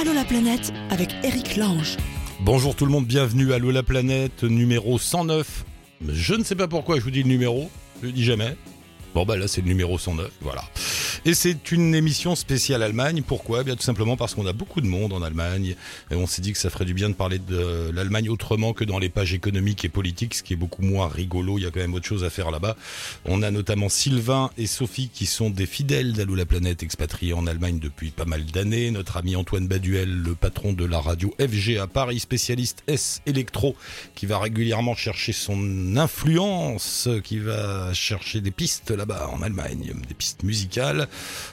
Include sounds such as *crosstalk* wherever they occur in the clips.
Allô la planète avec Eric Lange. Bonjour tout le monde, bienvenue à Allô la planète numéro 109. Je ne sais pas pourquoi je vous dis le numéro, je le dis jamais. Bon bah là c'est le numéro 109, voilà. Et c'est une émission spéciale Allemagne. Pourquoi? Bien tout simplement parce qu'on a beaucoup de monde en Allemagne. Et on s'est dit que ça ferait du bien de parler de l'Allemagne autrement que dans les pages économiques et politiques, ce qui est beaucoup moins rigolo. Il y a quand même autre chose à faire là-bas. On a notamment Sylvain et Sophie qui sont des fidèles d'Allô la planète expatriés en Allemagne depuis pas mal d'années. Notre ami Antoine Baduel, le patron de la radio FG à Paris, spécialiste S électro, qui va régulièrement chercher son influence, qui va chercher des pistes là-bas en Allemagne, des pistes musicales.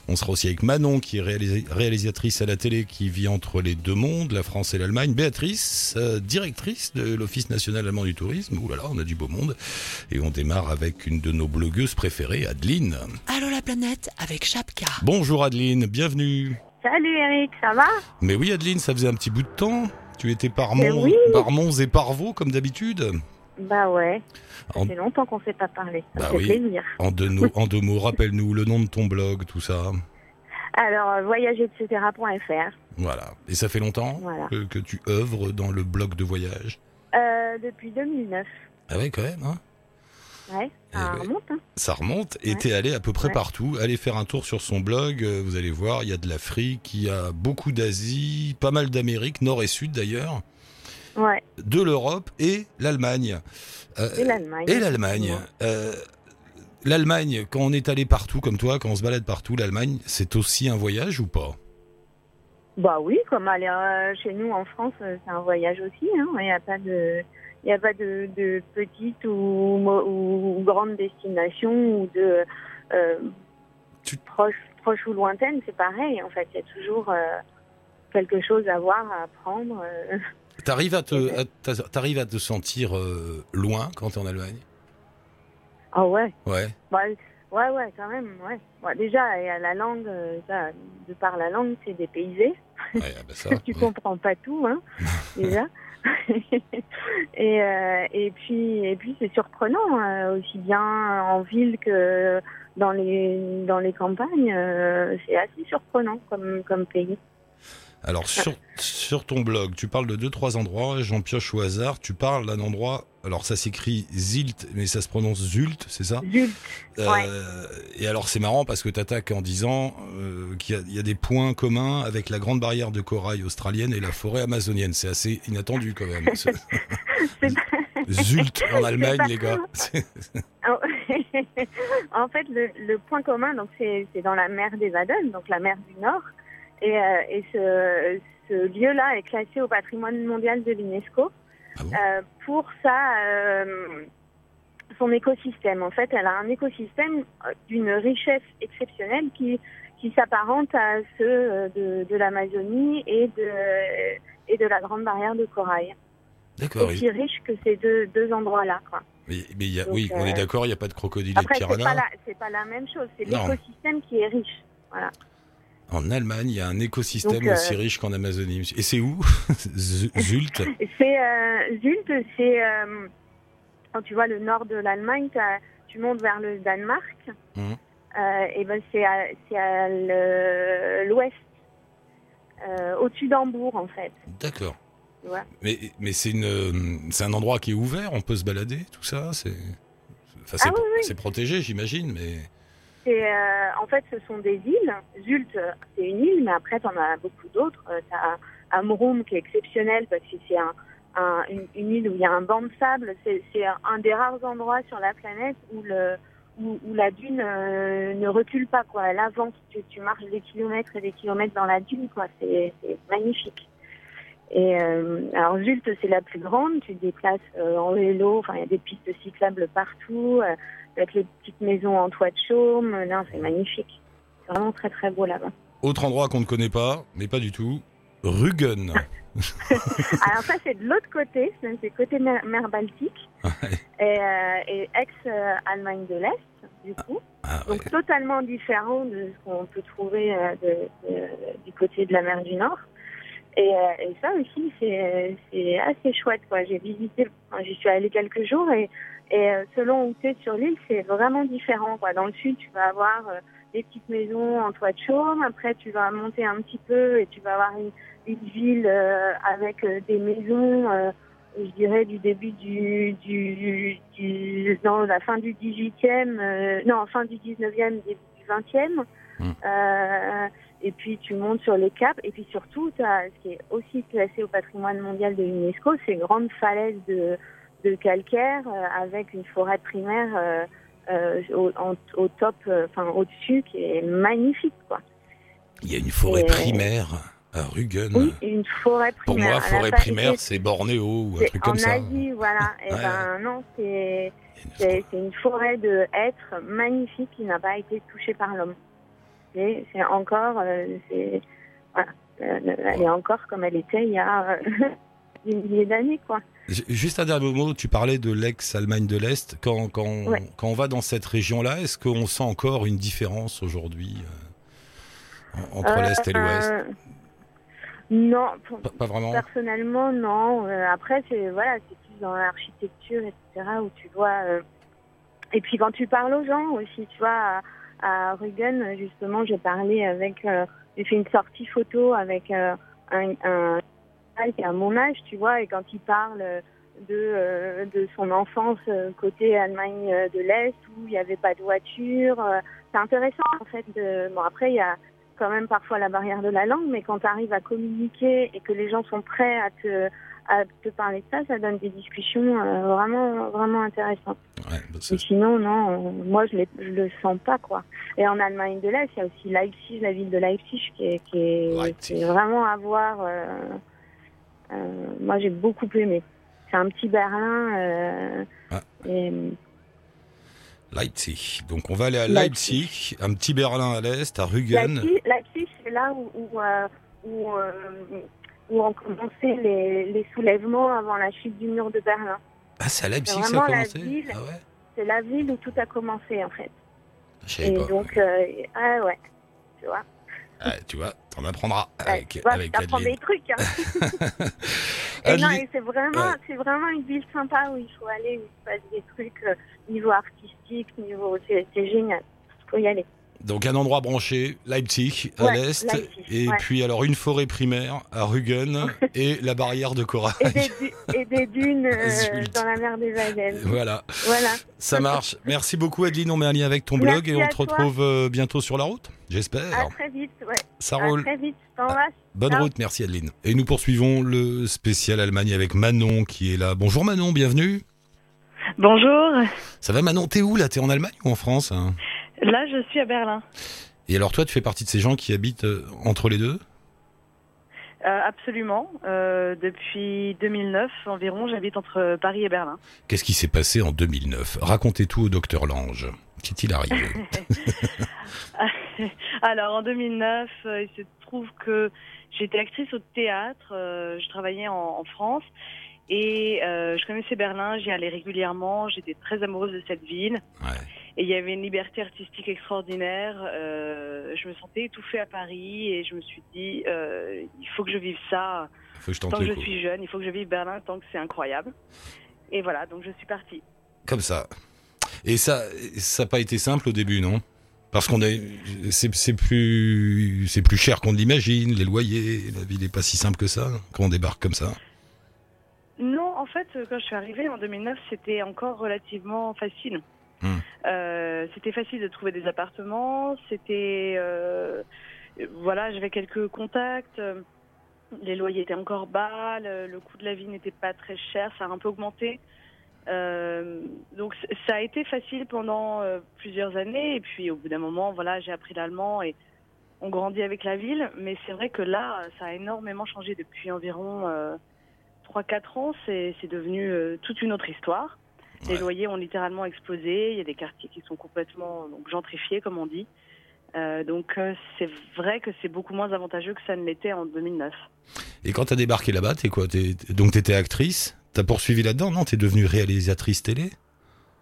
On sera aussi avec Manon, qui est réalisatrice à la télé, qui vit entre les deux mondes, la France et l'Allemagne. Béatrice, euh, directrice de l'Office national allemand du tourisme. Ouh là là, on a du beau monde. Et on démarre avec une de nos blogueuses préférées, Adeline. Allô la planète avec Chapka. Bonjour Adeline, bienvenue. Salut Eric, ça va? Mais oui Adeline, ça faisait un petit bout de temps. Tu étais par Mais Mons, oui. par Mons et par Vaux, comme d'habitude. Bah ouais, ça En- fait longtemps qu'on ne s'est pas parlé. Ça Bah fait oui. plaisir. En deux, no- en deux mots, rappelle-nous le nom de ton blog, tout ça. Alors, euh, voyager-etc.fr. Voilà. Et ça fait longtemps Voilà. que, que tu œuvres dans le blog de voyage. Euh, depuis 2009. Ah ouais, quand même, hein Ouais, ça Eh remonte. Hein. Ça remonte et Ouais. t'es allé à peu près Ouais. partout. Allez faire un tour sur son blog, euh, vous allez voir, il y a de l'Afrique, il y a beaucoup d'Asie, pas mal d'Amérique, nord et sud d'ailleurs, Ouais, de l'Europe et l'Allemagne. Euh, et l'Allemagne. Euh, L'Allemagne, quand on est allé partout comme toi, quand on se balade partout, l'Allemagne, c'est aussi un voyage ou pas? Bah oui, comme aller euh, chez nous en France, c'est un voyage aussi. hein. Il n'y a pas de... Il a pas de, de petite ou, grande destination ou de euh, Tu- proche, proche ou lointaine, c'est pareil. En fait, il y a toujours euh, quelque chose à voir, à apprendre. T'arrives à te, t'arrives à te sentir euh, loin quand t'es en Allemagne? Ah ouais, Ouais. bah, ouais, ouais, quand même, ouais. Déjà, la langue, euh, ça, de par la langue, c'est dépaysé. ouais ah bah ça, *laughs* tu ouais. comprends pas tout, hein, *laughs* déjà. *laughs* et, euh, et puis, et puis c'est surprenant, euh, aussi bien en ville que dans les dans les campagnes. euh, c'est assez surprenant comme comme pays. Alors sur, sur ton blog, tu parles de deux trois endroits, j'en pioche au hasard, tu parles d'un endroit, alors ça s'écrit Zilt, mais ça se prononce Zult, c'est ça? Zult. Euh, Ouais. Et alors c'est marrant parce que tu attaques en disant euh, qu'il y, a- il y a des points communs avec la grande barrière de corail australienne et la forêt amazonienne. C'est assez inattendu quand même. *laughs* Zult en *laughs* Allemagne, les gars. Oh. *laughs* en fait, le, le point commun, donc c'est c'est dans la mer des Aden, donc la mer du Nord, et, euh, et ce, ce lieu-là est classé au patrimoine mondial de l'UNESCO Ah bon euh, pour sa euh, son écosystème. En fait, elle a un écosystème d'une richesse exceptionnelle qui qui s'apparente à ceux de, de l'Amazonie et de et de la Grande Barrière de Corail. D'accord. Aussi riche que ces deux deux endroits-là, quoi. Mais, mais il y a, Donc, oui, on est d'accord, il n'y a pas de crocodile et de Après, c'est pas, piranha. la, c'est pas la même chose. C'est l'écosystème qui est riche. En Allemagne, il y a un écosystème Donc, euh, aussi riche qu'en Amazonie. Et c'est où *laughs* Z- Zult? C'est euh, Zult, c'est euh, quand tu vois le nord de l'Allemagne, tu montes vers le Danemark. Euh, et ben c'est à, c'est à l'ouest, euh, au-dessus d'Hambourg en fait. D'accord. Mais, mais c'est une, euh, c'est un endroit qui est ouvert, on peut se balader, tout ça. C'est, enfin, c'est, Ah oui, oui. c'est protégé, j'imagine, mais Euh, en fait ce sont des îles. Zult, c'est une île, mais après t'en as beaucoup d'autres. Euh, t'as Amrum qui est exceptionnel parce que c'est un, un- une, île où il y a un banc de sable. C'est, un, des rares endroits sur la planète où la dune euh, ne recule pas quoi. Elle avance. Tu, tu marches des kilomètres et des kilomètres dans la dune c'est magnifique. Et euh, alors Zult c'est la plus grande. Tu te déplaces euh, en vélo. Enfin il y a des pistes cyclables partout. euh, avec les petites maisons en toit de chaume. Non, c'est magnifique. C'est vraiment très très beau là-bas. autre endroit qu'on ne connaît pas, mais pas du tout. Rügen. *laughs* *laughs* Alors ça c'est de l'autre côté, c'est côté mer, mer Baltique et, euh, et ex-Allemagne de l'Est du coup. Ah, ouais. Donc totalement différent de ce qu'on peut trouver euh, de- de- du côté de la mer du Nord. Et, euh, et ça aussi, c'est c'est assez chouette. quoi. J'ai visité, j'y suis allée quelques jours et, et euh, selon où tu es sur l'île, c'est vraiment différent. Quoi. Dans le sud, tu vas avoir euh, des petites maisons en toit de chaume. Après, tu vas monter un petit peu et tu vas avoir une, une ville euh, avec euh, des maisons, euh, je dirais, du début du, du, du dans la fin du 18e, euh, non, fin du 19e, début du 20e. Hmm. Euh, et puis tu montes sur les caps. Et puis surtout, as, ce qui est aussi classé au patrimoine mondial de l'UNESCO, c'est une grande falaise de, de calcaire euh, avec une forêt primaire euh, euh, au, en- au top, enfin au-dessus, qui est magnifique, quoi. Il y a une forêt Et- primaire à Rügen. Oui, une forêt Pour primaire. moi, À la forêt primaire, c'est- Bornéo ou un truc en comme ça. Asie, voilà. Et *laughs* Ouais. ben non, c'est une forêt de hêtres magnifique qui n'a pas été touchée par l'homme. C'est encore, euh, voilà, Euh, elle est encore comme elle était il y a euh, *laughs* des milliers d'années, quoi. Juste un dernier mot, tu parlais de l'ex-Allemagne de l'Est. Quand, quand, Ouais. quand on va dans cette région-là, est-ce qu'on sent encore une différence aujourd'hui euh, en- entre l'Est et l'Ouest? Euh, Non, pour- pas, pas vraiment? personnellement, non. Après, c'est voilà, c'est plus dans l'architecture, etc., où tu vois. Et puis quand tu parles aux gens aussi, tu vois, à, Rügen, justement, j'ai parlé avec, euh, j'ai fait une sortie photo avec euh, un, gars qui à mon âge, tu vois, et quand il parle de, euh, de son enfance euh, côté Allemagne de l'Est, où il n'y avait pas de voiture, c'est intéressant en fait. Bon, après, il y a quand même parfois la barrière de la langue, mais quand tu arrives à communiquer et que les gens sont prêts à te, à te parler de ça, ça donne des discussions euh, vraiment, vraiment intéressantes. Ouais, bah, sinon, non, euh, moi, je, je le sens pas, quoi. Et en Allemagne de l'Est, il y a aussi Leipzig, la ville de Leipzig, qui est, qui est, Leipzig. qui est vraiment à voir. euh, moi, j'ai beaucoup aimé. C'est un petit Berlin. Ah. et, Leipzig. Donc on va aller à Leipzig. Leipzig, un petit Berlin à l'Est, à Rügen. Leipzig, Leipzig, c'est là où, où, euh, où, euh, où ont commencé les, les soulèvements avant la chute du mur de Berlin. Ah, c'est à Leipzig C'est ça a commencé. Ah ouais C'est la ville où tout a commencé, en fait. Et pas. donc, euh, ah ouais, tu vois. Ah, tu vois, t'en apprendras Ouais, avec, tu vois, avec t'apprends Adeline. des trucs. Hein. *laughs* et non, et c'est vraiment, Ouais. c'est vraiment une ville sympa où il faut aller, où il se passe des trucs euh, niveau artistique, niveau, c'est c'est génial. Faut y aller. Donc un endroit branché, Leipzig à Ouais, l'est, Leipzig, et ouais. puis alors une forêt primaire à Rügen *laughs* et la barrière de corail. Et des, du- et des dunes *laughs* euh, dans la mer des Aden. Voilà, Voilà. ça marche. Merci beaucoup Adeline, on met un lien avec ton Merci blog et on à te toi. retrouve euh, bientôt sur la route, À j'espère. très vite, ouais. Ça À roule. très vite. Je t'embrasse. Bonne Ciao. route, merci Adeline. Et nous poursuivons le spécial Allemagne avec Manon qui est là. Bonjour Manon, bienvenue. Bonjour, Ça va Manon, t'es où là? T'es en Allemagne ou en France hein? Là je suis à Berlin. Et alors toi, tu fais partie de ces gens qui habitent euh, entre les deux? Euh, absolument. Euh, depuis 2009 environ, j'habite entre Paris et Berlin. Qu'est-ce qui s'est passé en 2009 Racontez tout au docteur Lange. Qu'est-il arrivé? *laughs* Alors en 2009, euh, il se trouve que j'étais actrice au théâtre, euh, je travaillais en, en France et je connaissais Berlin, j'y allais régulièrement, j'étais très amoureuse de cette ville Ouais. Et il y avait une liberté artistique extraordinaire. Euh, je me sentais étouffée à Paris et je me suis dit, euh, il faut que je vive ça. Faut que je tente Tant que je suis jeune, il faut que je vive Berlin tant que c'est incroyable. Et voilà, donc je suis partie. Comme ça. Et ça, ça n'a pas été simple au début, non? Parce qu'on est, c'est c'est plus, c'est plus cher qu'on ne l'imagine. Les loyers, la vie n'est pas si simple que ça quand on débarque comme ça. Non, en fait, quand je suis arrivée en 2009, c'était encore relativement facile. Hmm. Euh, c'était facile de trouver des appartements. C'était, euh, voilà, j'avais quelques contacts. euh, Les loyers étaient encore bas. Le, coût de la vie n'était pas très cher. Ça a un peu augmenté. Donc ça a été facile pendant plusieurs années. Et puis au bout d'un moment, voilà, j'ai appris l'allemand et on grandit avec la ville. Mais c'est vrai que là, ça a énormément changé depuis environ. euh, 3-4 ans, c'est devenu toute une autre histoire. Les loyers ont littéralement explosé. Il y a des quartiers qui sont complètement donc, gentrifiés, comme on dit. Euh, donc euh, c'est vrai que c'est beaucoup moins avantageux que ça ne l'était en 2009. Et quand t'as débarqué là-bas, t'es quoi? T'es, Donc t'étais actrice? T'as poursuivi là-dedans? Non, t'es devenue réalisatrice télé?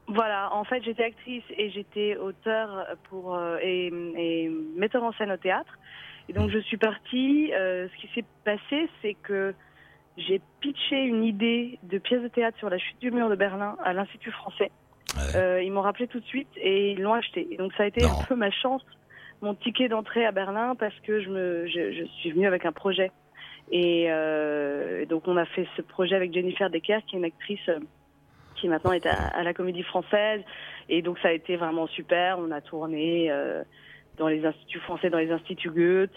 Voilà, en fait j'étais actrice et j'étais auteur pour, euh, et, et metteur en scène au théâtre. Et donc je suis partie. ce qui s'est passé, c'est que j'ai pitché une idée de pièce de théâtre sur la chute du mur de Berlin à l'Institut français. Ouais. Euh, ils m'ont rappelé tout de suite et ils l'ont acheté. Et donc ça a été Non. un peu ma chance mon ticket d'entrée à Berlin parce que je, me, je, je suis venue avec un projet. Et euh, donc on a fait ce projet avec Jennifer Decker, qui est une actrice euh, qui maintenant est à, à la Comédie Française. Et donc ça a été vraiment super. On a tourné euh, dans les instituts français, dans les instituts Goethe.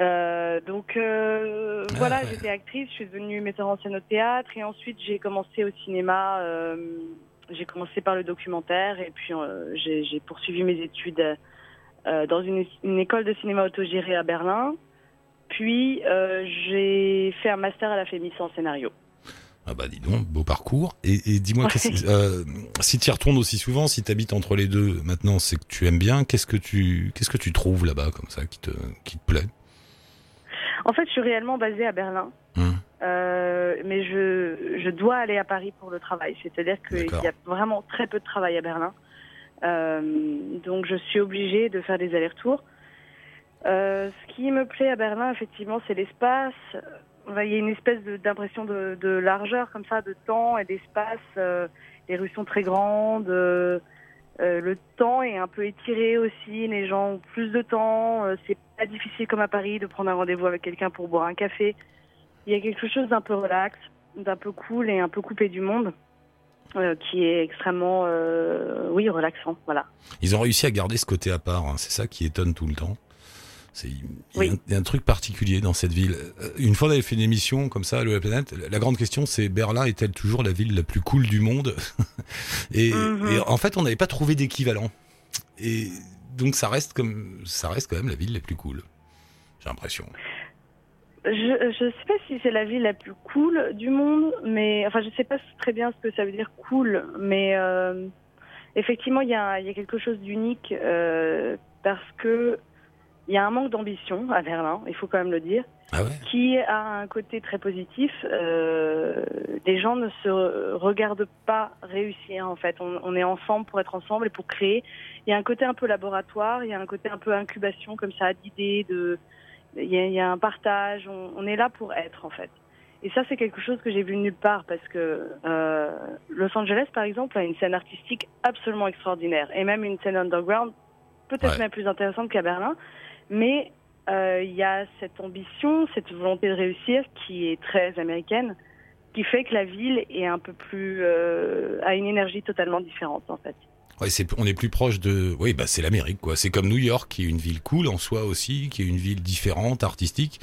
Euh, donc euh, Ah, voilà, ouais. j'étais actrice, je suis devenue metteur en scène au théâtre et ensuite j'ai commencé au cinéma. euh, j'ai commencé par le documentaire et puis j'ai poursuivi mes études dans une, une école de cinéma autogérée à Berlin. Puis j'ai fait un master à la FEMIS en scénario. Ah bah dis donc, beau parcours. Et, et dis-moi, euh, si tu y retournes aussi souvent, si tu habites entre les deux maintenant, c'est que tu aimes bien. Qu'est-ce que tu, qu'est-ce que tu trouves là-bas comme ça qui te, qui te plaît? En fait, je suis réellement basée à Berlin. Hum. Euh, mais je, je dois aller à Paris pour le travail. C'est-à-dire qu'il y a vraiment très peu de travail à Berlin. Euh, donc je suis obligée de faire des allers-retours. Euh, ce qui me plaît à Berlin, effectivement, c'est l'espace. Il y a une espèce d'impression de, de largeur comme ça, de temps et d'espace. Les rues sont très grandes. le temps est un peu étiré aussi. Les gens ont plus de temps. C'est pas difficile comme à Paris de prendre un rendez-vous avec quelqu'un pour boire un café. Il y a quelque chose d'un peu relax, d'un peu cool et un peu coupé du monde, euh, qui est extrêmement, euh, oui, relaxant. Voilà. Ils ont réussi à garder ce côté à part. hein. C'est ça qui étonne tout le temps. C'est il y, a Oui. un- un truc particulier dans cette ville. Euh, Une fois, on avait fait une émission comme ça, à la planète. La grande question, c'est Berlin est-elle toujours la ville la plus cool du monde? *laughs* Et, Mhm. et en fait, on n'avait pas trouvé d'équivalent. Et donc, ça reste comme, ça reste quand même la ville la plus cool. J'ai l'impression. Je je sais pas si c'est la ville la plus cool du monde, mais enfin je sais pas très bien ce que ça veut dire cool, mais euh, effectivement il y a il y a quelque chose d'unique euh, parce que il y a un manque d'ambition à Berlin, il faut quand même le dire. Ah ouais. qui a un côté très positif. Euh, les gens ne se regardent pas réussir en fait. On, on est ensemble pour être ensemble et pour créer. Il y a un côté un peu laboratoire, il y a un côté un peu incubation comme ça d'idées, de il y, a, il y a un partage. On, on est là pour être en fait. Et ça c'est quelque chose que j'ai vu nulle part parce que euh, Los Angeles par exemple a une scène artistique absolument extraordinaire et même une scène underground peut-être Ouais. même plus intéressante qu'à Berlin. Mais euh, il y a cette ambition, cette volonté de réussir qui est très américaine, qui fait que la ville est un peu plus euh, a une énergie totalement différente en fait. Ouais, on est plus proche de, oui, bah c'est l'Amérique quoi. C'est comme New York, qui est une ville cool en soi aussi, qui est une ville différente, artistique,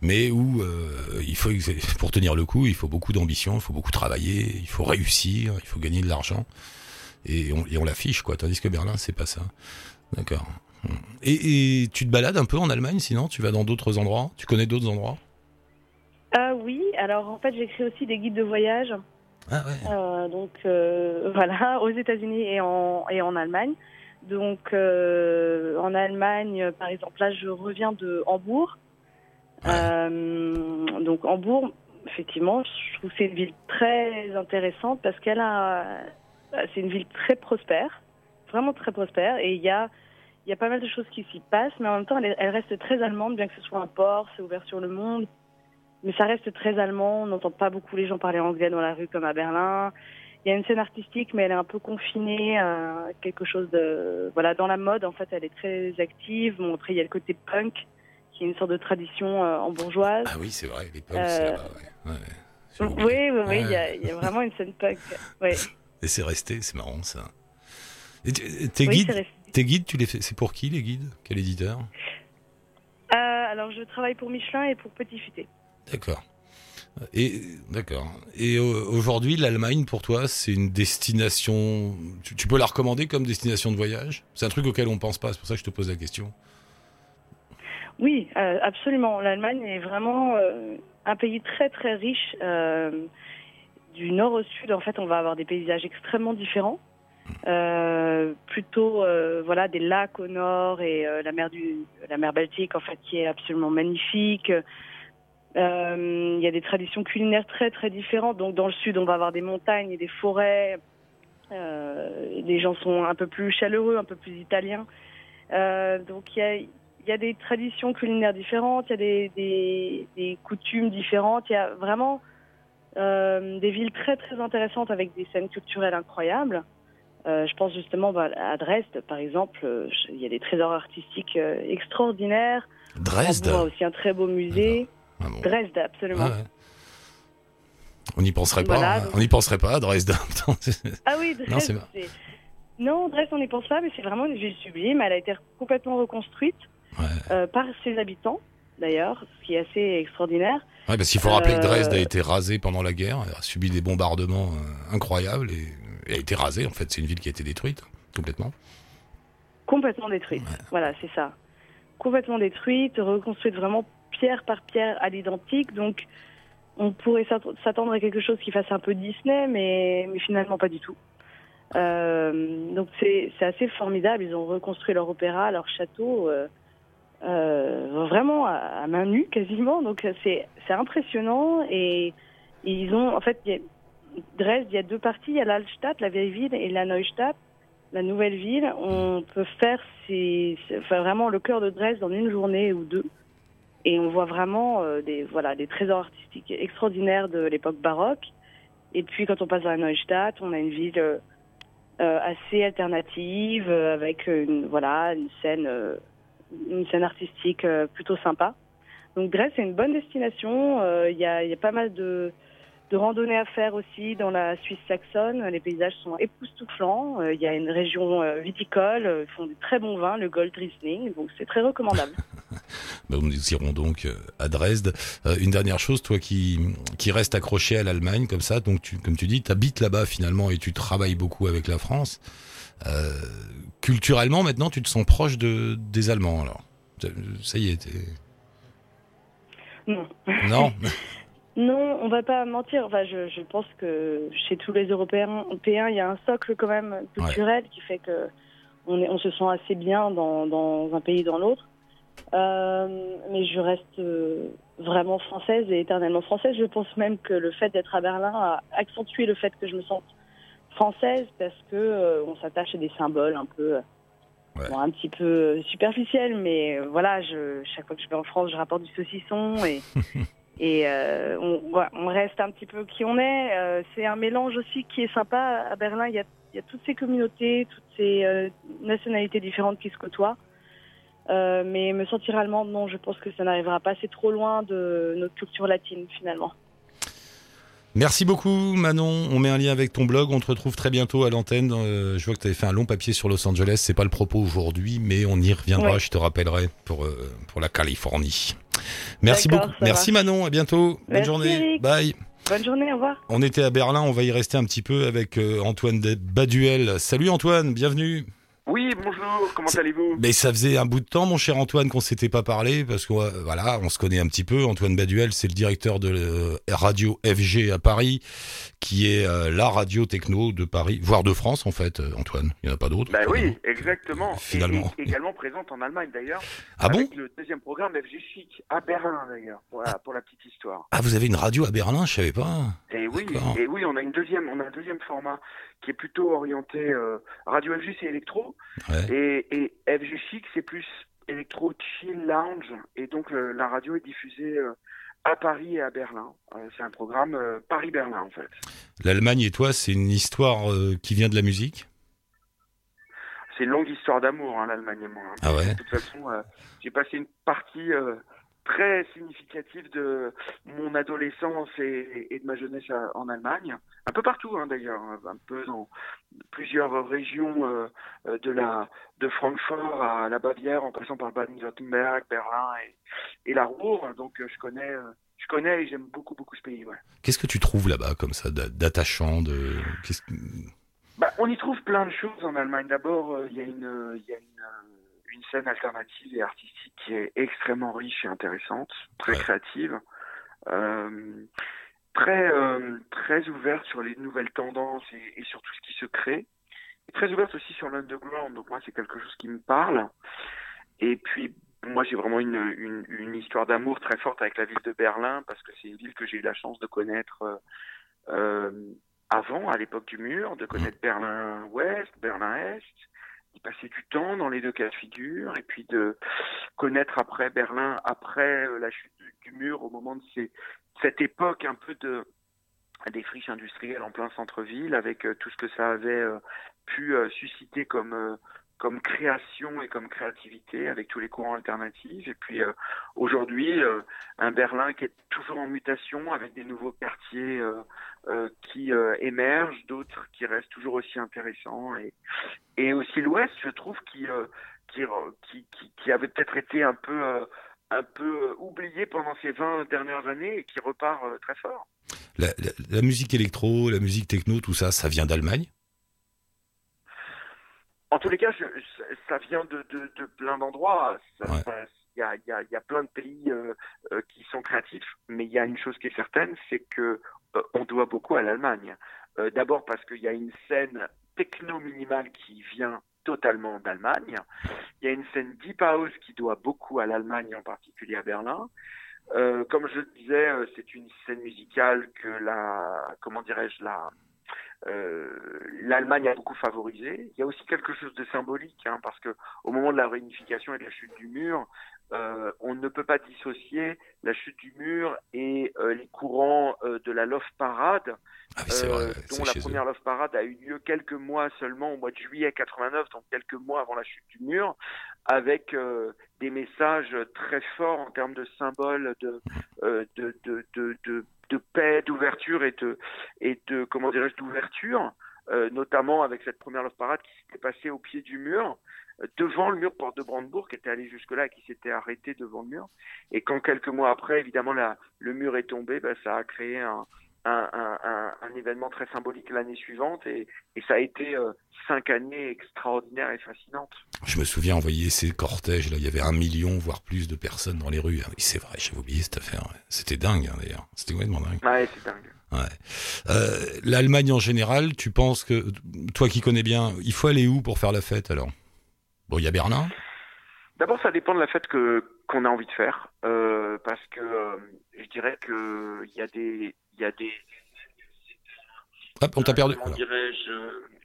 mais où euh, il faut, *laughs* pour tenir le coup, il faut beaucoup d'ambition, il faut beaucoup travailler, il faut réussir, il faut gagner de l'argent, et on, et on l'affiche quoi. Tandis que Berlin, c'est pas ça. D'accord. Et, et tu te balades un peu en Allemagne, sinon? Tu vas dans d'autres endroits? Tu connais d'autres endroits? Ah oui, alors en fait j'écris aussi des guides de voyage, Ah ouais. euh, donc euh, *laughs* voilà, aux États-Unis et en et en Allemagne. Donc euh, en Allemagne, par exemple, là je reviens de Hambourg. Ouais. Donc Hambourg, effectivement, je trouve c'est une ville très intéressante parce qu'elle a, c'est une ville très prospère, vraiment très prospère, et il y a, il y a pas mal de choses qui s'y passent, mais en même temps, elle, est- elle reste très allemande, bien que ce soit un port, c'est ouvert sur le monde, mais ça reste très allemand. On n'entend pas beaucoup les gens parler anglais dans la rue comme à Berlin. Il y a une scène artistique, mais elle est un peu confinée à quelque chose de, voilà, dans la mode. En fait, elle est très active. Bon, après, il y a le côté punk, qui est une sorte de tradition euh, en bourgeoise. Ah oui, c'est vrai, les Euh, c'est là-bas, ouais. ouais. J'ai Oui, oui, oui, il y, Ouais. a, il y a vraiment une scène punk. Ouais. *laughs* Et c'est resté, c'est marrant ça. Et tes Oui, guides. Tes guides, tu les fais, c'est pour qui les guides? Quel éditeur? Euh, alors, je travaille pour Michelin et pour Petit Futé. D'accord. Et d'accord. Et euh, aujourd'hui, l'Allemagne pour toi, c'est une destination. Tu, tu peux la recommander comme destination de voyage? C'est un truc auquel on pense pas. C'est pour ça que je te pose la question. Oui, euh, absolument. L'Allemagne est vraiment euh, un pays très très riche. euh, du nord au sud, en fait, on va avoir des paysages extrêmement différents. Euh, plutôt, euh, voilà, des lacs au nord et euh, la mer du, la mer Baltique, en fait, qui est absolument magnifique. Il y a des traditions culinaires très très différentes. Donc, dans le sud, on va avoir des montagnes et des forêts. Les gens sont un peu plus chaleureux, un peu plus italiens. Donc, il y a, y a des traditions culinaires différentes, il y a des, des, des coutumes différentes, il y a vraiment euh, des villes très très intéressantes avec des scènes culturelles incroyables. Euh, je pense justement bah, à Dresde, par exemple. euh, Il y a des trésors artistiques euh, extraordinaires. Dresde Hambourg a aussi un très beau musée. Ah bon. Dresde, absolument. Ah ouais. On n'y penserait pas. Voilà, hein. donc- On n'y penserait pas à Dresde. *laughs* Ah oui, Dresde, Non, Dresde, on n'y pense pas, mais c'est vraiment une ville sublime. Elle a été complètement reconstruite ouais. par ses habitants, d'ailleurs, ce qui est assez extraordinaire. Ouais, parce qu'il faut rappeler que Dresde a été rasée pendant la guerre, elle a subi des bombardements incroyables et a été rasée. En fait, c'est une ville qui a été détruite complètement. Complètement détruite. Voilà, c'est ça. Complètement détruite, reconstruite vraiment pierre par pierre à l'identique. Donc, on pourrait s'att- s'attendre à quelque chose qui fasse un peu Disney, mais, mais finalement pas du tout. Euh, donc, c'est assez formidable. Ils ont reconstruit leur opéra, leur château, euh, euh, vraiment à, à main nue quasiment. Donc, c'est impressionnant. Et, et ils ont, en fait, Dresde, il y a deux parties. Il y a l'Alstadt, la vieille ville, et la Neustadt la nouvelle ville, on peut faire vraiment le cœur de Dresde en une journée ou deux. Et on voit vraiment euh, des, trésors artistiques extraordinaires de l'époque baroque. Et puis quand on passe à la Neustadt, on a une ville euh, euh, assez alternative, avec une, scène, artistique plutôt sympa. Donc Dresde, c'est une bonne destination. Il y a pas mal de, de randonnées à faire aussi dans la Suisse saxonne. Les paysages sont époustouflants. Euh, Il y a une région euh, viticole, euh, ils font du très bons vins, le Gold Riesling, donc c'est très recommandable. *laughs* Bah, nous irons donc à Dresde. Euh, une dernière chose, toi qui, qui reste accroché à l'Allemagne comme ça, donc tu, comme tu dis, tu habites là-bas finalement et tu travailles beaucoup avec la France. Euh, culturellement, maintenant, tu te sens proche de, des Allemands alors? Ça y est. t'es- non. Non? *laughs* Non, on va pas mentir. Enfin, je, je pense que chez tous les Européens, il y a un socle quand même culturel qui fait que on, est, on se sent assez bien dans, dans un pays dans l'autre. Euh, mais je reste euh, vraiment française et éternellement française. Je pense même que le fait d'être à Berlin a accentué le fait que je me sente française parce que euh, on s'attache à des symboles un peu, Ouais. bon, un petit peu superficiels. Mais voilà, je, chaque fois que je vais en France, je rapporte du saucisson et *laughs* et euh, on, voilà, on reste un petit peu qui on est. Euh, c'est un mélange aussi qui est sympa. À Berlin, il y a, il y a toutes ces communautés, toutes ces euh, nationalités différentes qui se côtoient. Mais me sentir allemande, non, je pense que ça n'arrivera pas. C'est trop loin de notre culture latine, finalement. Merci beaucoup Manon, on met un lien avec ton blog, on te retrouve très bientôt à l'antenne. Euh, je vois que tu avais fait un long papier sur Los Angeles, c'est pas le propos aujourd'hui, mais on y reviendra, Ouais. je te rappellerai pour, euh, pour la Californie. Merci beaucoup, merci Manon, à bientôt, bonne journée, Eric. bye. Bonne journée, au revoir. On était à Berlin, on va y rester un petit peu avec euh, Antoine Baduel. Salut Antoine, bienvenue. Oui, bonjour, comment allez-vous? Mais ça faisait un bout de temps, mon cher Antoine, qu'on s'était pas parlé, parce que euh, voilà, on se connaît un petit peu. Antoine Baduel, c'est le directeur de euh, radio FG à Paris, qui est euh, la radio techno de Paris, voire de France en fait, Antoine. Il n'y en a pas d'autres. Bah oui, exactement. Finalement. Et, également présente en Allemagne d'ailleurs. Ah bon? le deuxième programme FG Chic à Berlin d'ailleurs. Pour la petite histoire. Ah, vous avez une radio à Berlin, je savais pas. Et oui, D'accord. et oui, on a une deuxième, on a un deuxième format qui est plutôt orienté euh, radio FG c'est électro Ouais. et, et FG Chic c'est plus électro chill lounge et donc la radio est diffusée euh, à Paris et à Berlin. Euh, c'est un programme Paris-Berlin en fait. L'Allemagne et toi, c'est une histoire qui vient de la musique? C'est une longue histoire d'amour hein, l'Allemagne et moi. hein. Ah ouais De toute façon, euh, j'ai passé une partie euh, très significative de mon adolescence et, et de ma jeunesse en Allemagne, un peu partout hein, d'ailleurs, un peu dans plusieurs régions euh, euh, de la de Francfort à la Bavière, en passant par Baden-Württemberg, Berlin et, et la Ruhr. Donc euh, je connais, je connais et j'aime beaucoup beaucoup ce pays. Ouais. Qu'est-ce que tu trouves là-bas comme ça, d'a- d'attachant de... Bah, on y trouve plein de choses en Allemagne. D'abord, euh, il y a une, il y a une, euh, une scène alternative et artistique qui est extrêmement riche et intéressante, très Ouais. créative, euh, très, euh, très ouverte sur les nouvelles tendances et, et sur tout ce qui se crée. Et très ouverte aussi sur l'underground. Donc moi, c'est quelque chose qui me parle. Et puis, moi, j'ai vraiment une, une, une histoire d'amour très forte avec la ville de Berlin parce que c'est une ville que j'ai eu la chance de connaître euh, euh, avant, à l'époque du mur, de connaître Berlin-Ouest, Berlin-Est, passer du temps dans les deux cas de figure, et puis de connaître après Berlin, après euh, la chute du, mur, au moment de ces, cette époque un peu de des friches industrielles en plein centre-ville, avec euh, tout ce que ça avait euh, pu susciter comme comme création et comme créativité avec tous les courants alternatifs. Et puis euh, aujourd'hui, euh, un Berlin qui est toujours en mutation avec des nouveaux quartiers euh, qui émergent, d'autres qui restent toujours aussi intéressants. Et, aussi l'Ouest, je trouve, qui, qui, qui, avait peut-être été un peu, un peu oublié pendant ces 20 dernières années et qui repart très fort. La musique électro, la musique techno, tout ça, ça vient d'Allemagne? En tous les cas, je- ça- ça vient de, de, de plein d'endroits. Ouais. Il y, a, y, a, y a plein de pays euh, euh, qui sont créatifs, mais il y a une chose qui est certaine, c'est que euh, on doit beaucoup à l'Allemagne. Euh, D'abord parce qu'il y a une scène techno minimale qui vient totalement d'Allemagne. Il y a une scène deep house qui doit beaucoup à l'Allemagne, en particulier à Berlin. Euh, comme je le disais, euh, c'est une scène musicale que la, comment dirais-je, la, l'Allemagne a beaucoup favorisé. Il y a aussi quelque chose de symbolique, hein, parce que au moment de la réunification et de la chute du mur, euh, on ne peut pas dissocier la chute du mur et euh, les courants euh, de la Love Parade, Ah oui, euh, vrai, dont la première Love Parade a eu lieu quelques mois seulement au mois de juillet 89, donc quelques mois avant la chute du mur, avec euh, des messages très forts en termes de symboles de, euh, de, de, de, de, paix, d'ouverture et de, et de comment dirais-je, d'ouverture, euh, notamment avec cette première Love Parade qui s'était passée au pied du mur, euh, devant le mur porte de Brandebourg, qui était allé jusque-là et qui s'était arrêté devant le mur. Et quand quelques mois après, évidemment, la, le mur est tombé, ben, ça a créé un, un, un, un, un événement très symbolique l'année suivante et, et ça a été euh, cinq années extraordinaires et fascinantes. Je me souviens envoyer ces cortèges, là, il y avait un million, voire plus de personnes dans les rues. Ah oui, c'est vrai, j'avais oublié cette affaire. ouais. C'était dingue, hein, d'ailleurs. C'était complètement dingue. Ouais, c'est dingue. Ouais. Euh, L'Allemagne en général, tu penses que, toi qui connais bien, il faut aller où pour faire la fête alors? Bon, il y a Berlin? D'abord, ça dépend de la fête que qu'on a envie de faire, euh, parce que je dirais que il y a des il y a des Hop, on t'a perdu. comment dirais-je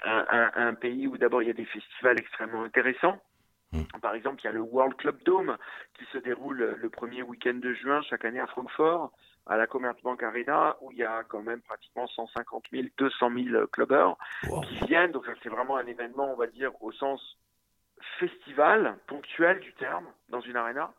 un, un, un pays où d'abord il y a des festivals extrêmement intéressants. Hmm. Par exemple, il y a le World Club Dome qui se déroule le premier week-end de juin chaque année à Francfort, à la Commerzbank Arena, où il y a quand même pratiquement 150 000, 200 000 clubbers Wow. qui viennent. Donc c'est vraiment un événement, on va dire, au sens festival, ponctuel du terme, dans une arena.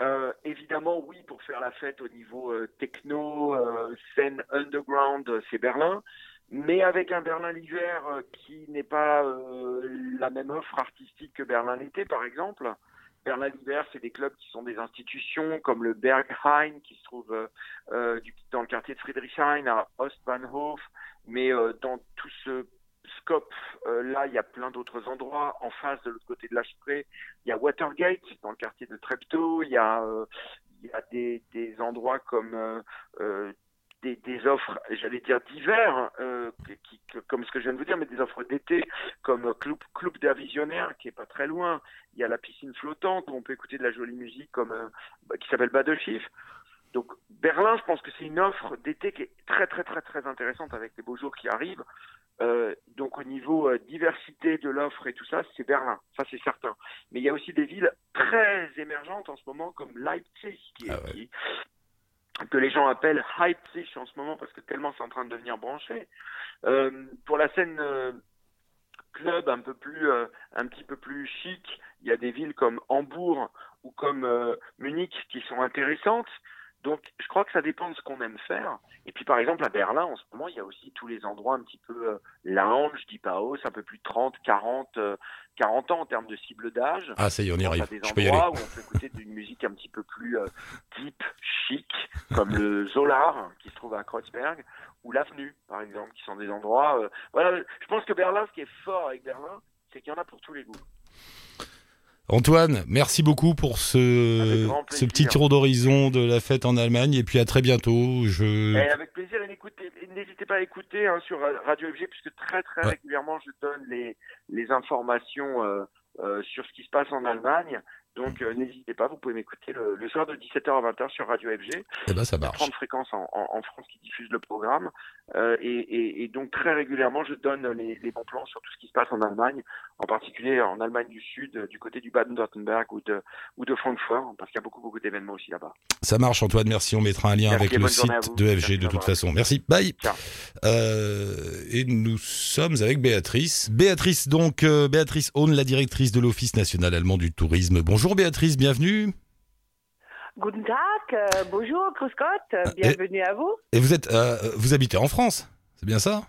Euh, évidemment, oui, pour faire la fête au niveau euh, techno, euh, scène underground, euh, c'est Berlin. Mais avec un Berlin l'hiver euh, qui n'est pas euh, la même offre artistique que Berlin l'été, par exemple. Berlin l'hiver, c'est des clubs qui sont des institutions comme le Berghain, qui se trouve du- dans le quartier de Friedrichshain à Ostbahnhof. Mais dans tout ce scope, euh, là, il y a plein d'autres endroits. En face, de l'autre côté de la il y a Watergate, dans le quartier de Treptow. Il y a, euh, des, endroits comme euh, des, offres, j'allais dire d'hiver, comme ce que je viens de vous dire, mais des offres d'été, comme Club, Club qui est pas très loin. Il y a la piscine flottante, où on peut écouter de la jolie musique, comme bah, qui s'appelle Badeschiff. Donc Berlin, je pense que c'est une offre d'été qui est très très très très intéressante avec les beaux jours qui arrivent. Euh, donc au niveau euh, diversité de l'offre et tout ça, c'est Berlin, ça c'est certain. Mais il y a aussi des villes très émergentes en ce moment comme Leipzig, qui, est- Ah ouais. qui- que les gens appellent Leipzig en ce moment parce que tellement c'est en train de devenir branché. Euh, pour la scène euh, club un peu plus, euh, un petit peu plus chic, il y a des villes comme Hambourg ou comme euh, Munich qui sont intéressantes. Donc, je crois que ça dépend de ce qu'on aime faire. Et puis, par exemple, à Berlin, en ce moment, il y a aussi tous les endroits un petit peu euh, lounge, deep house, un peu plus de 30, 40, euh, 40 ans en termes de cible d'âge. Ah, ça y est, on y arrive. a des Je peux y aller. endroits où on peut écouter d'une musique un petit peu plus euh, deep, chic, comme le *laughs* Zolar, qui se trouve à Kreuzberg, ou l'Avenue, par exemple, qui sont des endroits... euh, voilà, je pense que Berlin, ce qui est fort avec Berlin, c'est qu'il y en a pour tous les goûts. Antoine, merci beaucoup pour ce, ce petit tour d'horizon de la fête en Allemagne. Et puis à très bientôt. Je... Et avec plaisir, et n'hésitez pas à écouter hein, sur Radio FG, puisque très très Ouais. régulièrement, je donne les, les informations euh, euh, sur ce qui se passe en Allemagne. Donc euh, n'hésitez pas, vous pouvez m'écouter le, le soir de 17h à 20h sur Radio FG. Eh ben ça marche. 30 fréquences en, en, en France qui diffusent le programme. Euh, et, et, et donc très régulièrement, je donne les, les bons plans sur tout ce qui se passe en Allemagne, en particulier en Allemagne du Sud, du côté du Baden-Württemberg ou de, ou de Francfort, parce qu'il y a beaucoup, beaucoup d'événements aussi là-bas. Ça marche Antoine, merci. On mettra un lien Merci, avec le site de Merci FG de toute façon. Merci. Bye. Euh, et nous sommes avec Béatrice. Béatrice donc, euh, Béatrice Hahn, la directrice de l'Office national allemand du tourisme. Bonjour Béatrice, bienvenue. Guten Tag, euh, bonjour, grüß Gott, euh, et- bienvenue à vous. Et vous êtes, euh, vous habitez en France, c'est bien ça?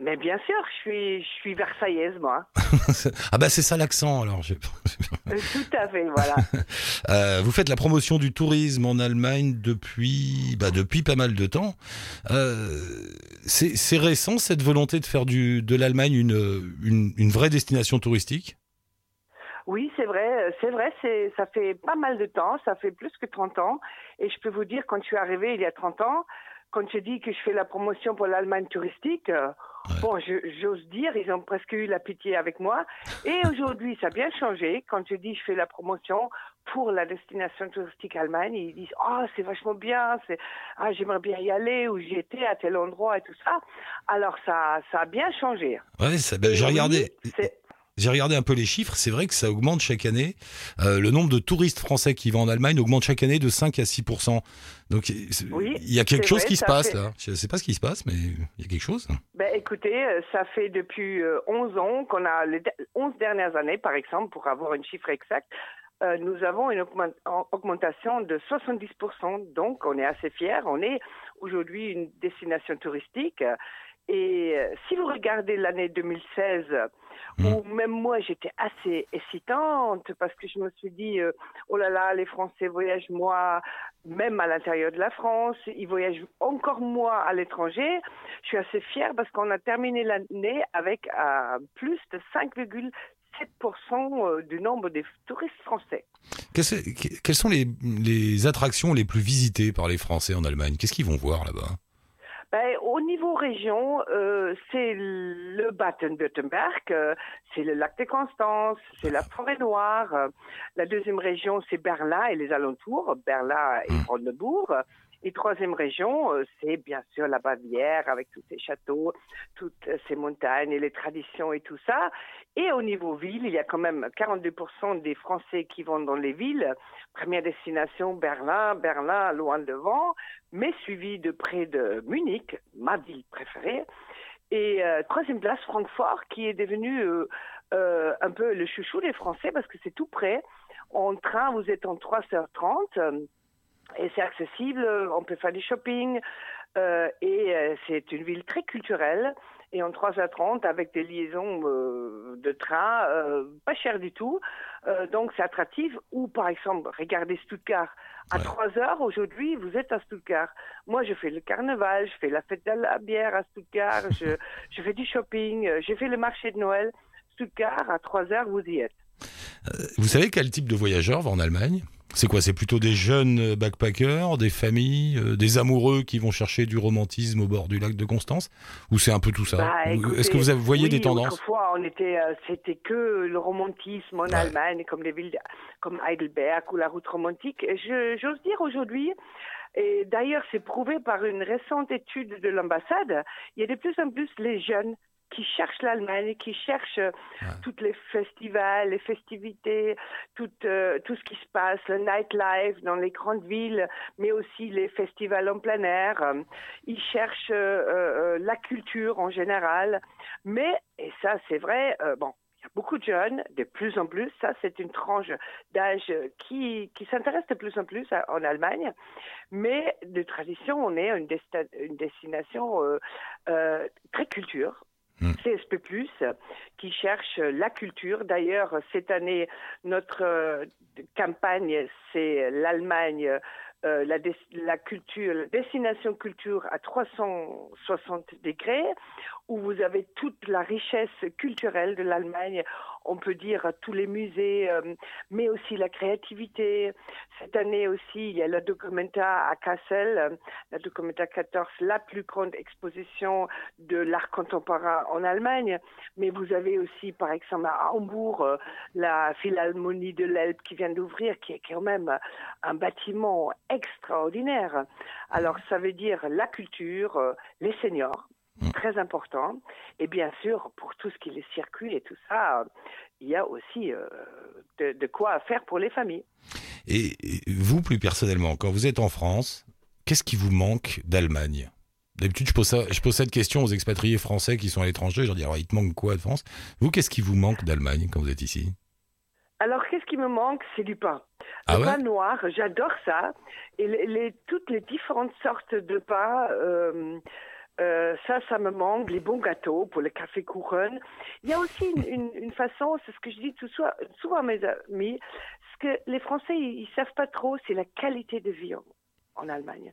Mais bien sûr, je suis, je suis versaillaise, moi. *laughs* Ah bah c'est ça l'accent alors. Euh, Tout à fait, voilà. *laughs* Euh, vous faites la promotion du tourisme en Allemagne depuis, bah, depuis pas mal de temps. Euh, c'est c'est récent cette volonté de faire du, de l'Allemagne une, une, une vraie destination touristique? Oui, c'est vrai, euh, c'est vrai, c'est, ça fait pas mal de temps, ça fait plus que 30 ans. Et je peux vous dire, quand je suis arrivée il y a 30 ans, quand je dis que je fais la promotion pour l'Allemagne touristique, euh, bon, j'ose dire, ils ont presque eu la pitié avec moi. Et aujourd'hui, ça a bien changé. Quand je dis je fais la promotion pour la destination touristique Allemagne, ils disent oh c'est vachement bien, c'est ah j'aimerais bien y aller ou j'y étais à tel endroit et tout ça. Alors ça, ça a bien changé. Ouais, ça- bah, j'ai regardé. J'ai regardé un peu les chiffres, c'est vrai que ça augmente chaque année. Euh, le nombre de touristes français qui vont en Allemagne augmente chaque année de 5 à 6% Donc Oui, il y a quelque chose vrai, qui se passe fait- là. Je sais pas ce qui se passe, mais il y a quelque chose. Ben, écoutez, euh, ça fait depuis euh, 11 ans qu'on a les de- 11 dernières années, par exemple, pour avoir un chiffre exact, euh, nous avons une augment- en- augmentation de 70%. Donc, on est assez fiers. On est aujourd'hui une destination touristique. Et euh, si vous regardez l'année 2016, où même moi j'étais assez hésitante parce que je me suis dit, euh, oh là là, les Français voyagent moins, même à l'intérieur de la France, ils voyagent encore moins à l'étranger. Je suis assez fière parce qu'on a terminé l'année avec euh, plus de 5,7% euh, du nombre des touristes français. Quelles sont les, les attractions les plus visitées par les Français en Allemagne? Qu'est-ce qu'ils vont voir là-bas? Ben, au niveau région, euh, c'est le Baden-Württemberg, euh, c'est le lac de Constance, c'est la forêt noire. euh, la deuxième région, c'est Berlin et les alentours, Berlin et Brandebourg. Et troisième région, euh, c'est bien sûr la Bavière avec tous ses châteaux, toutes ces montagnes et les traditions et tout ça. Et au niveau ville, il y a quand même 42% des Français qui vont dans les villes. Première destination, Berlin, Berlin loin devant, mais suivi de près de Munich, ma ville préférée. Et euh, troisième place, Francfort, qui est devenu euh, un peu le chouchou des Français parce que c'est tout près. En train, vous êtes en 3h30 euh, et c'est accessible. On peut faire du shopping euh, et euh, c'est une ville très culturelle. Et en 3h30 avec des liaisons euh, de train pas cher du tout. Donc c'est attractif. Ou par exemple, regardez Stuttgart. À Ouais. 3 heures aujourd'hui, vous êtes à Stuttgart. Moi, je fais le carnaval, je fais la fête de la bière à Stuttgart, *laughs* je, je fais du shopping, j'ai fait le marché de Noël. Stuttgart, à 3 heures, vous y êtes. Vous savez quel type de voyageur va en Allemagne? C'est quoi C'est plutôt des jeunes euh, backpackers, des familles, euh, des amoureux qui vont chercher du romantisme au bord du lac de Constance? Ou c'est un peu tout ça? Bah, Est-ce que vous avez- voyez oui, des tendances? Autrefois, on était, euh, c'était que le romantisme en Ouais. Allemagne, comme les villes comme Heidelberg ou la route romantique. Et je- j'ose dire aujourd'hui, et d'ailleurs c'est prouvé par une récente étude de l'ambassade, il y a de plus en plus les jeunes qui cherchent l'Allemagne, qui cherchent euh, toutes les festivals, les festivités, tout, euh, tout ce qui se passe, le nightlife dans les grandes villes, mais aussi les festivals en plein air. Euh, Ils cherchent euh, la culture en général. Mais, et ça c'est vrai, euh, bon, il y a beaucoup de jeunes, de plus en plus, ça c'est une tranche d'âge qui, qui s'intéresse de plus en plus à- en Allemagne. Mais de tradition, on est une, destination euh, euh, très culture. Mm. CSP+, qui cherche la culture. D'ailleurs, cette année, notre euh, campagne, c'est l'Allemagne, euh, la, la culture, la destination culture à 360 degrés, où vous avez toute la richesse culturelle de l'Allemagne on peut dire tous les musées, euh, mais aussi la créativité. Cette année aussi, il y a la Documenta à Kassel, euh, la Documenta 14, la plus grande exposition de l'art contemporain en Allemagne. Mais vous avez aussi, par exemple, à Hambourg, euh, la Philharmonie de l'Elbe qui vient d'ouvrir, qui est quand même un bâtiment extraordinaire. Alors, ça veut dire la culture, les seniors. Très important. Et bien sûr, pour tout ce qui les et tout ça, il y a aussi euh, de, de quoi faire pour les familles. Et et vous, plus personnellement, quand vous êtes en France, qu'est-ce qui vous manque d'Allemagne? D'habitude, je pose, ça, je pose cette question aux expatriés français qui sont à l'étranger. Je leur dis, alors, il te manque quoi de France? Vous, qu'est-ce qui vous manque d'Allemagne quand vous êtes ici? Alors, qu'est-ce qui me manque? C'est du pain. Ah le ouais? pain noir, j'adore ça. Et les, les- toutes les différentes sortes de pain, euh, euh, ça, ça me manque. Les bons gâteaux pour le café couronne. Il y a aussi une, une, une façon, c'est ce que je dis tout souvent, souvent à mes amis, ce que les Français, ils, ils savent pas trop, c'est la qualité de vie en, en Allemagne.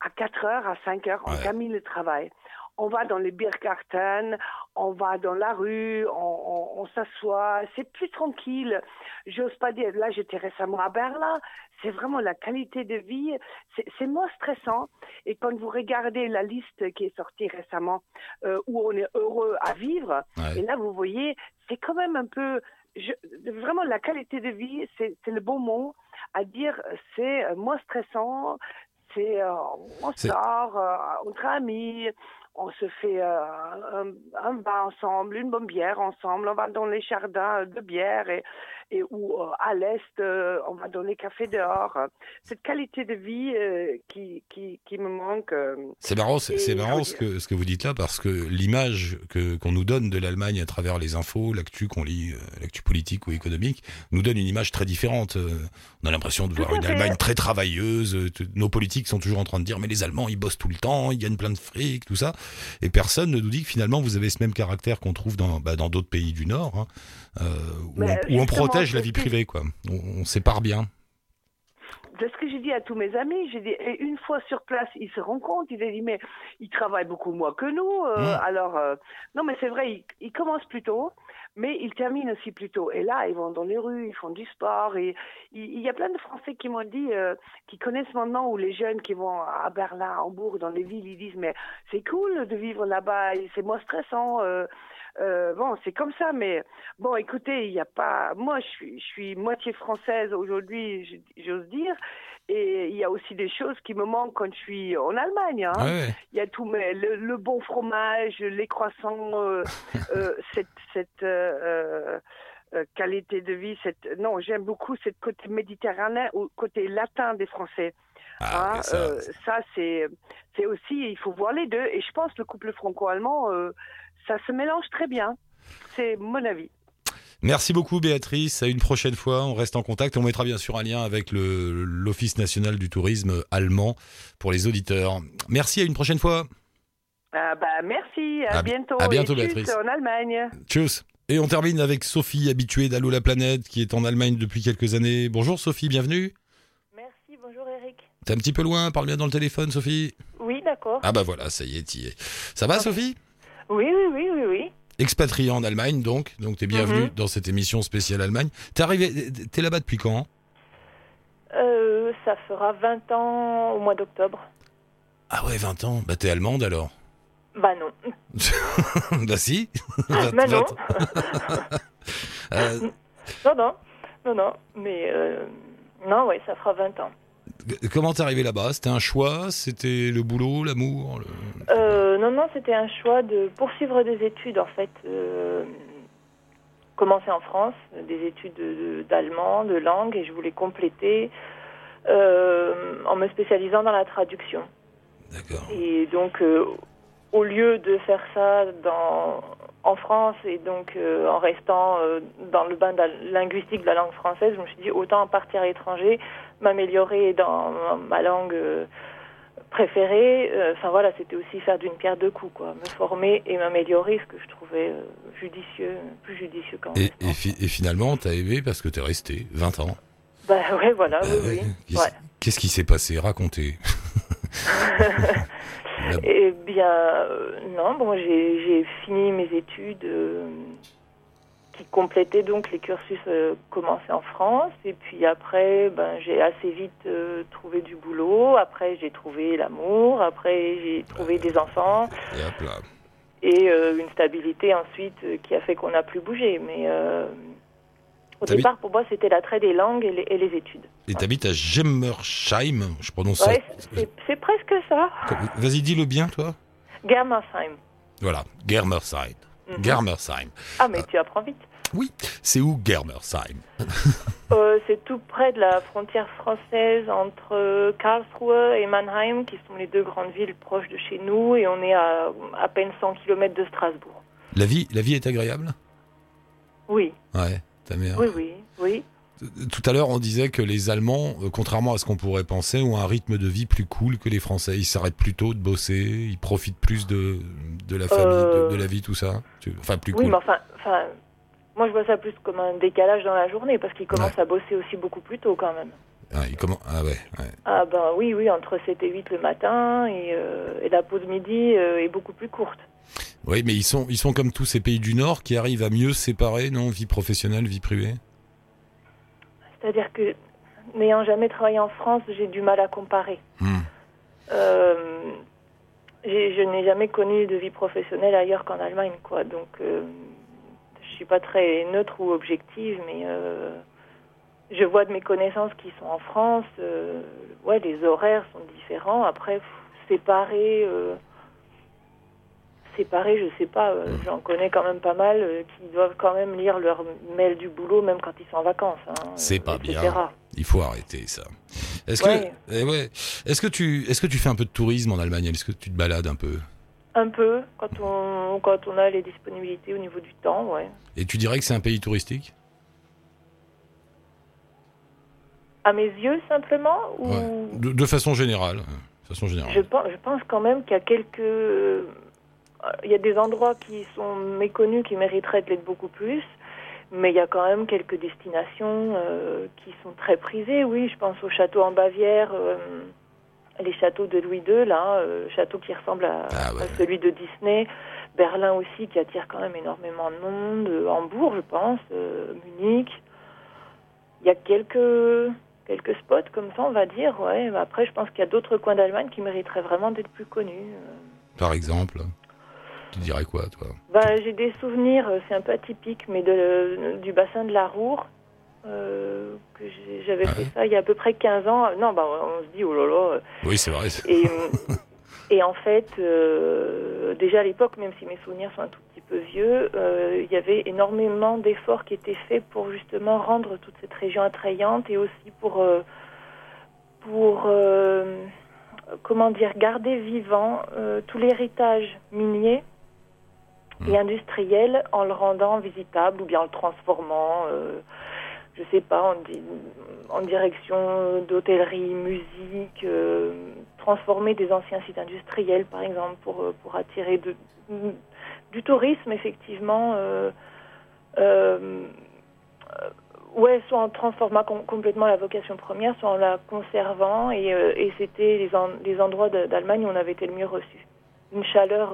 À 4 heures, à 5 heures, on Ouais. termine le travail. On va dans les Biergarten, on va dans la rue, on, on- on s'assoit, c'est plus tranquille. J'ose pas dire, là j'étais récemment à Berlin, c'est vraiment la qualité de vie, c'est moins stressant. Et quand vous regardez la liste qui est sortie récemment, euh, où on est heureux à vivre, Ouais. et là vous voyez, c'est quand même un peu, je- vraiment la qualité de vie, c'est le bon mot à dire, c'est euh, moins stressant, c'est euh, on sort euh, entre amis, on se fait euh, un, un bain ensemble, une bonne bière ensemble, on va dans les jardins de bière et, et ou euh, à l'est, euh, on va dans les cafés dehors. Cette qualité de vie euh, qui, qui, qui me manque. C'est marrant, c'est marrant ce que, ce que vous dites là, parce que l'image que qu'on nous donne de l'Allemagne à travers les infos, l'actu qu'on lit, l'actu politique ou économique, nous donne une image très différente. On a l'impression de voir une. Allemagne très travailleuse. Nos politiques sont toujours en train de dire, mais les Allemands, ils bossent tout le temps, ils gagnent plein de fric, tout ça. Et personne ne nous dit que finalement, vous avez ce même caractère qu'on trouve dans bah, dans d'autres pays du Nord, hein, où, Mais on, où on protège la vie privée, quoi. On, on sépare bien. C'est ce que j'ai dit à tous mes amis. J'ai dit, et une fois sur place, ils se rendent compte. Ils ont dit, mais ils travaillent beaucoup moins que nous. euh, Mm. Alors, euh, non, mais c'est vrai, ils, ils commencent plus tôt, mais ils terminent aussi plus tôt. Et là, ils vont dans les rues, ils font du sport. Et il, y a plein de Français qui m'ont dit, euh, qui connaissent maintenant, ou les jeunes qui vont à Berlin, à Hambourg, dans les villes, ils disent, mais c'est cool de vivre là-bas, c'est moins stressant. Euh, bon, c'est comme ça, mais bon, écoutez, il n'y a pas. Moi, je suis, je suis moitié française aujourd'hui, j'ose dire, et il y a aussi des choses qui me manquent quand je suis en Allemagne. hein. Ouais. Il y a tout, mais le, le bon fromage, les croissants, euh, *laughs* euh, cette, cette qualité de vie, cette. Non, j'aime beaucoup cette côté méditerranéen ou côté latin des Français. Ah, Hein, ça, euh, ça c'est c'est aussi il faut voir les deux et je pense que le couple franco-allemand euh, ça se mélange très bien c'est mon avis Merci beaucoup Béatrice, à une prochaine fois, on reste en contact, on mettra bien sûr un lien avec le- l'Office national du tourisme allemand pour les auditeurs. Merci, à une prochaine fois. Ah bah merci à, À bi- bientôt à bientôt, et Béatrice. en Allemagne Tchuss. Et on termine avec Sophie, habituée d'Allo la planète, qui est en Allemagne depuis quelques années. Bonjour Sophie, bienvenue. Merci, bonjour Eric. T'es un petit peu loin, parle bien dans le téléphone Sophie. Oui, d'accord. Ah bah voilà, ça y est, t'y es. Ça va Sophie? Oui, oui, oui, oui, oui. Expatriée en Allemagne donc, donc t'es bienvenue Mhm. dans cette émission spéciale Allemagne. T'es arrivé, t'es là-bas depuis quand? Euh, ça fera 20 ans au mois d'octobre. Ah ouais, 20 ans. Bah t'es allemande alors Bah non. *laughs* Bah si. *laughs* Bah non. *laughs* Euh, Non, non. Non, non. Mais euh, non, ouais, ça fera 20 ans. Comment t'es arrivé là-bas? C'était un choix? C'était le boulot, l'amour le- Euh, non, non, c'était un choix de poursuivre des études, en fait. Euh, commencer en France, des études de- de- d'allemand, de, langue, et je voulais compléter euh, en me spécialisant dans la traduction. D'accord. Et donc, euh, au lieu de faire ça dans, en France et donc euh, en restant euh, dans le bain de la linguistique de la langue française, je me suis dit autant partir à l'étranger, m'améliorer dans ma langue préférée. Euh, Enfin voilà, c'était aussi faire d'une pierre deux coups, quoi, me former et m'améliorer, ce que je trouvais euh, judicieux, plus judicieux qu'en Et, restant. et fi- et finalement, t'as aimé parce que t'es resté 20 ans. Bah ouais, voilà, Bah oui, ouais. oui. Qu'est-ce Ouais. qui s'est passé? Racontez. *laughs* *laughs* Eh bien, euh, non, bon, j'ai fini mes études qui complétait donc les cursus euh, commencés en France. Et puis après, ben, j'ai assez vite euh, trouvé du boulot. Après, j'ai trouvé l'amour. Après, j'ai trouvé des enfants. Et hop là. Et euh, une stabilité ensuite euh, qui a fait qu'on n'a plus bougé. Mais euh, au départ, pour moi, c'était l'attrait des langues et les, et les études. Et t'habites à Gemmersheim, je prononce Ouais, ça. c'est c'est presque ça. Vas-y, dis-le bien, toi. Germersheim. Voilà, Germersheim. Mhm. Germersheim. Ah, mais tu apprends vite. C'est où Germersheim? *laughs* Euh, c'est tout près de la frontière française entre euh, Karlsruhe et Mannheim, qui sont les deux grandes villes proches de chez nous, et on est à à peine 100 km de Strasbourg. La vie, la vie est agréable? Oui, Ouais, ta mère. oui, oui, oui. Tout à l'heure, on disait que les Allemands, euh, contrairement à ce qu'on pourrait penser, ont un rythme de vie plus cool que les Français. Ils s'arrêtent plus tôt de bosser, ils profitent plus de, de la famille, Euh, de, de la vie, tout ça. Enfin, plus Oui, cool. mais enfin, enfin, moi je vois ça plus comme un décalage dans la journée, parce qu'ils commencent à bosser aussi beaucoup plus tôt quand même. Ah, ils ah ouais, ouais. Ah ben oui, oui, entre 7 et 8 le matin, et, euh, et la pause midi euh, est beaucoup plus courte. Oui, mais ils sont, ils sont comme tous ces pays du Nord qui arrivent à mieux séparer, non? Vie professionnelle, vie privée? C'est-à-dire que, n'ayant jamais travaillé en France, j'ai du mal à comparer. Hmm. Euh, je n'ai jamais connu de vie professionnelle ailleurs qu'en Allemagne, quoi. Donc, euh, je suis pas très neutre ou objective, mais euh, je vois de mes connaissances qui sont en France. ouais, les horaires sont différents. Après, pff, séparer, séparer, je sais pas. euh, J'en connais quand même pas mal euh, qui doivent quand même lire leur mail du boulot, même quand ils sont en vacances. hein, C'est pas etc. bien. Il faut arrêter ça. Est-ce Ouais. que, eh ouais. Est-ce que tu, est-ce que tu fais un peu de tourisme en Allemagne? Est-ce que tu te balades un peu? Un peu, quand on, quand on a les disponibilités au niveau du temps, ouais. Et tu dirais que c'est un pays touristique? À mes yeux, simplement ou... Ouais. de, de façon générale. euh, De façon générale. je, pense, je pense quand même qu'il y a quelques... Il y a des endroits qui sont méconnus, qui mériteraient de l'être beaucoup plus. Mais il y a quand même quelques destinations euh, qui sont très prisées. Oui, je pense au château en Bavière, euh, les châteaux de Louis II, là, euh, château qui ressemble à, Ah ouais. à celui de Disney. Berlin aussi, qui attire quand même énormément de monde. Hambourg, je pense. Munich. Il y a quelques, quelques spots comme ça, on va dire. Ouais. Après, je pense qu'il y a d'autres coins d'Allemagne qui mériteraient vraiment d'être plus connus. Par exemple, tu dirais quoi, toi ben, j'ai des souvenirs, euh, c'est un peu atypique, mais de, du bassin de la Roure. euh, que j'avais fait ça il y a à peu près 15 ans. Non, ben, on se dit, oh là là. Oui, c'est vrai. Et, et en fait, euh, déjà à l'époque, même si mes souvenirs sont un tout petit peu vieux, euh, il y avait énormément d'efforts qui étaient faits pour justement rendre toute cette région attrayante et aussi pour, euh, pour euh, comment dire, garder vivant euh, tout l'héritage minier et industriel en le rendant visitable ou bien en le transformant, euh, je sais pas, en, di- en direction d'hôtellerie, musique, euh, transformer des anciens sites industriels par exemple pour, euh, pour attirer de, du tourisme effectivement. Euh, ouais, soit en transformant com- complètement la vocation première, soit en la conservant et, et c'était les, en- les endroits d'Allemagne où on avait été le mieux reçus. Une chaleur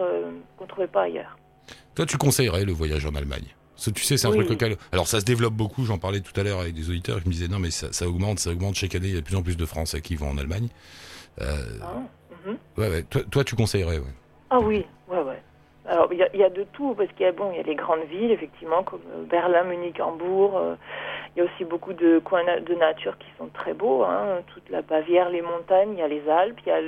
qu'on trouvait pas ailleurs. Toi, tu conseillerais le voyage en Allemagne? Que tu sais, c'est un Oui. truc. Alors, ça se développe beaucoup. J'en parlais tout à l'heure avec des auditeurs qui me disaient non, mais ça, ça augmente, ça augmente chaque année. Il y a de plus en plus de Français qui vont en Allemagne. Euh, Ah, mhm. ouais, ouais. Toi, toi, tu conseillerais, ouais. Ah oui, ouais, ouais. Alors, il y, a- il y a de tout, parce qu'il y a, bon, il y a les grandes villes, effectivement, comme euh, Berlin, Munich, Hambourg. euh, il y a aussi beaucoup de coins de nature qui sont très beaux. Hein, toute la Bavière, les montagnes, il y a les Alpes, il y a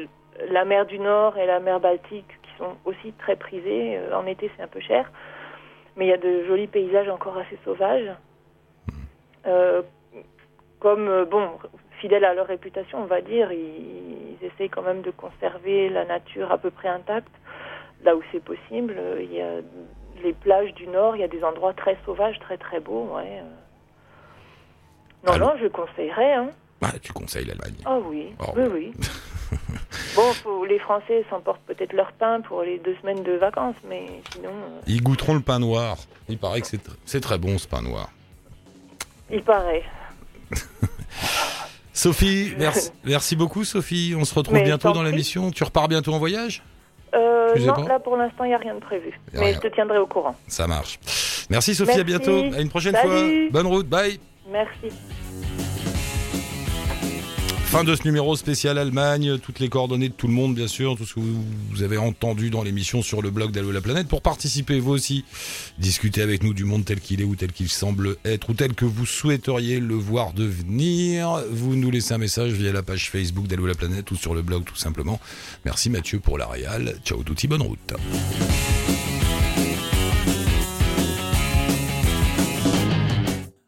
la mer du Nord et la mer Baltique qui sont aussi très prisées. Euh, en été, c'est un peu cher. Mais il y a de jolis paysages encore assez sauvages. Euh, comme, euh, bon, fidèles à leur réputation, on va dire, ils, ils essayent quand même de conserver la nature à peu près intacte. Là où c'est possible, il y a les plages du Nord, il y a des endroits très sauvages, très très beaux, ouais. Non, Allô non, je conseillerais, hein. Ouais, tu conseilles l'Allemagne. Ah oui, Oh, oui, ouais. oui. *laughs* bon, faut- les Français s'emportent peut-être leur pain pour les deux semaines de vacances, mais sinon, euh, Ils goûteront le pain noir. Il paraît que c'est tr- c'est très bon ce pain noir. il paraît. *laughs* Sophie, merci, merci beaucoup Sophie. On se retrouve Mais bientôt dans l'émission. Tu repars bientôt en voyage? Euh, non, pas? là pour l'instant, il n'y a rien de prévu. Mais rien. je te tiendrai au courant. Ça marche. Merci Sophie, à bientôt. À une prochaine Salut. fois. Bonne route, bye. Merci. Fin de ce numéro spécial Allemagne, toutes les coordonnées de tout le monde bien sûr, tout ce que vous, avez entendu dans l'émission sur le blog d'Allo la planète. Pour participer vous aussi, discuter avec nous du monde tel qu'il est ou tel qu'il semble être ou tel que vous souhaiteriez le voir devenir, vous nous laissez un message via la page Facebook d'Allo la planète ou sur le blog tout simplement. Merci Mathieu pour la réal. Ciao touti, bonne route.